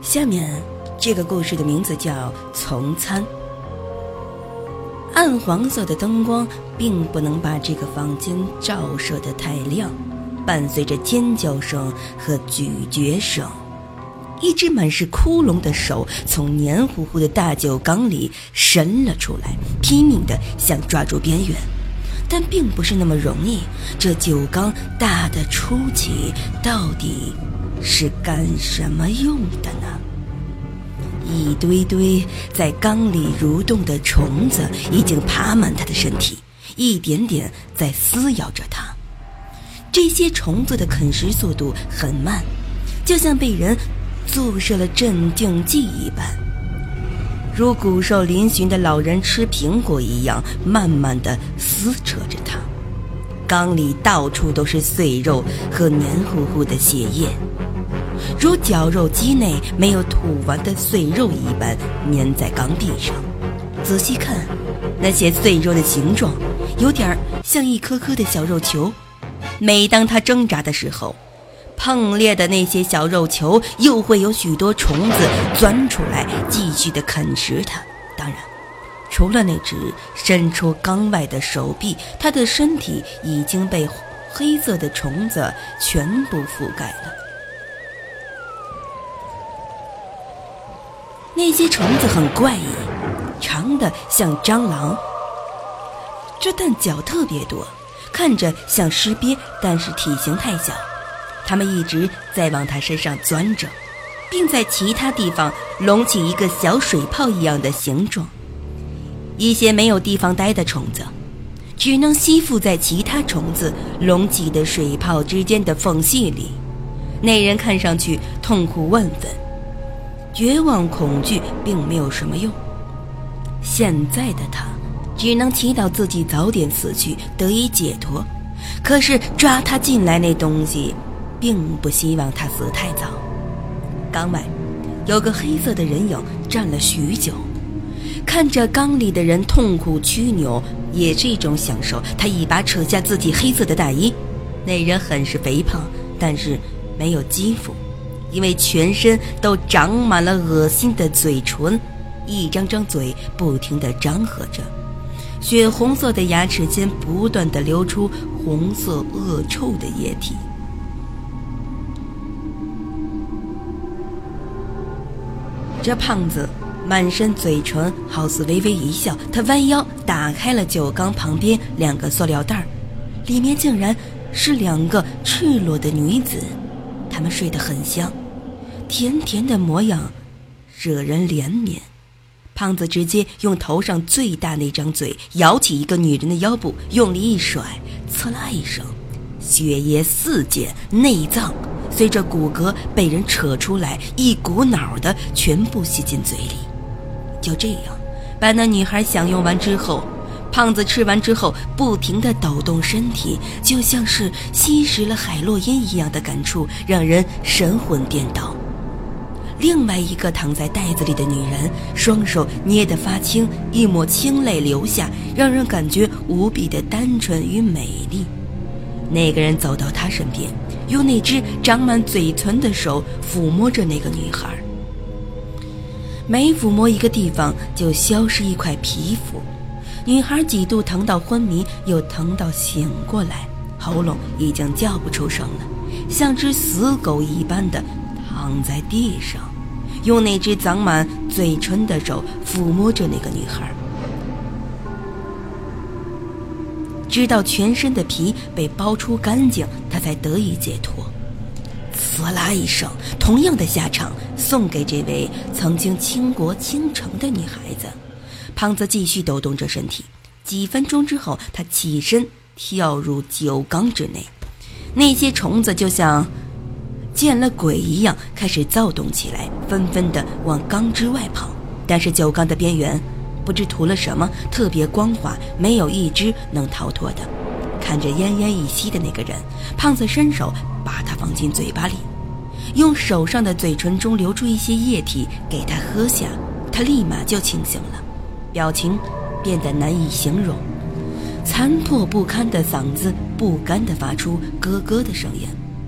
下面这个故事的名字叫《从餐》。暗黄色的灯光并不能把这个房间照射得太亮，伴随着尖叫声和咀嚼声，一只满是窟窿的手从黏糊糊的大酒缸里伸了出来，拼命地想抓住边缘，但并不是那么容易。这酒缸大的出奇，到底是干什么用的呢？一堆堆在缸里蠕动的虫子已经爬满他的身体，一点点在撕咬着他。这些虫子的啃食速度很慢，就像被人注射了镇静剂一般，如骨瘦嶙峋的老人吃苹果一样，慢慢的撕扯着它。缸里到处都是碎肉和黏糊糊的血液。如绞肉机内没有吐完的碎肉一般粘在缸壁上。仔细看，那些碎肉的形状有点像一颗颗的小肉球。每当它挣扎的时候，碰裂的那些小肉球又会有许多虫子钻出来，继续的啃食它。当然，除了那只伸出缸外的手臂，它的身体已经被黑色的虫子全部覆盖了。那些虫子很怪异，长的像蟑螂，这但脚特别多，看着像尸鳖，但是体型太小。它们一直在往它身上钻着，并在其他地方隆起一个小水泡一样的形状。一些没有地方待的虫子，只能吸附在其他虫子隆起的水泡之间的缝隙里。那人看上去痛苦万分。绝望、恐惧并没有什么用。现在的他只能祈祷自己早点死去，得以解脱。可是抓他进来那东西，并不希望他死太早。缸外有个黑色的人影站了许久，看着缸里的人痛苦屈扭，也是一种享受。他一把扯下自己黑色的大衣，那人很是肥胖，但是没有肌肤。因为全身都长满了恶心的嘴唇，一张张嘴不停地张合着，血红色的牙齿间不断地流出红色恶臭的液体。这胖子满身嘴唇，好似微微一笑。他弯腰打开了酒缸旁边两个塑料袋，里面竟然是两个赤裸的女子。他们睡得很香，甜甜的模样，惹人怜悯。胖子直接用头上最大那张嘴咬起一个女人的腰部，用力一甩，刺啦一声，血液四溅，内脏随着骨骼被人扯出来，一股脑的全部吸进嘴里。就这样，把那女孩享用完之后。胖子吃完之后，不停地抖动身体，就像是吸食了海洛因一样的感触，让人神魂颠倒。另外一个躺在袋子里的女人，双手捏得发青，一抹清泪流下，让人感觉无比的单纯与美丽。那个人走到她身边，用那只长满嘴唇的手抚摸着那个女孩，每抚摸一个地方，就消失一块皮肤。女孩几度疼到昏迷，又疼到醒过来，喉咙已经叫不出声了，像只死狗一般的躺在地上，用那只长满嘴唇的手抚摸着那个女孩，直到全身的皮被剥出干净，他才得以解脱。呲啦一声，同样的下场送给这位曾经倾国倾城的女孩子。胖子继续抖动着身体，几分钟之后，他起身跳入酒缸之内。那些虫子就像见了鬼一样，开始躁动起来，纷纷的往缸之外跑。但是酒缸的边缘不知涂了什么，特别光滑，没有一只能逃脱的。看着奄奄一息的那个人，胖子伸手把他放进嘴巴里，用手上的嘴唇中流出一些液体给他喝下，他立马就清醒了。表情变得难以形容，残破不堪的嗓子不甘地发出咯咯的声音。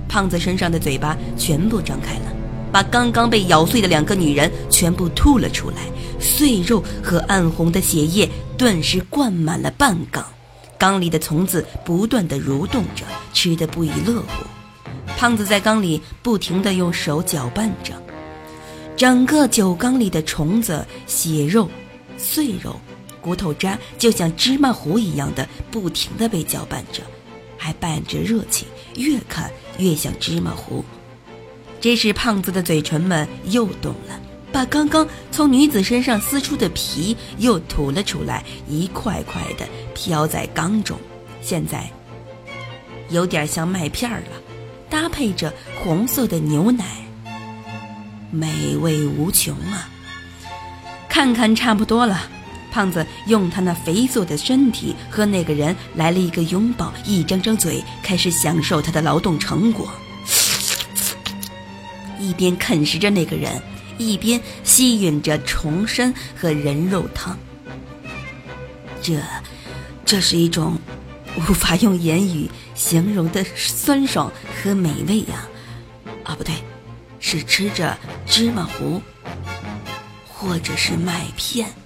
胖子身上的嘴巴全部张开了，把刚刚被咬碎的两个女人全部吐了出来，碎肉和暗红的血液顿时灌满了半缸，缸里的虫子不断的蠕动着，吃得不亦乐乎。胖子在缸里不停地用手搅拌着，整个酒缸里的虫子、血肉、碎肉、骨头渣就像芝麻糊一样的不停地被搅拌着，还伴着热气，越看越像芝麻糊。这时，胖子的嘴唇们又动了，把刚刚从女子身上撕出的皮又吐了出来，一块块的飘在缸中，现在有点像麦片了。搭配着红色的牛奶，美味无穷啊！看看差不多了，胖子用他那肥硕的身体和那个人来了一个拥抱，一张张嘴开始享受他的劳动成果，一边啃食着那个人，一边吸吮着虫参和人肉汤。这，这是一种。无法用言语形容的酸爽和美味呀！啊，不对，是吃着芝麻糊，或者是麦片。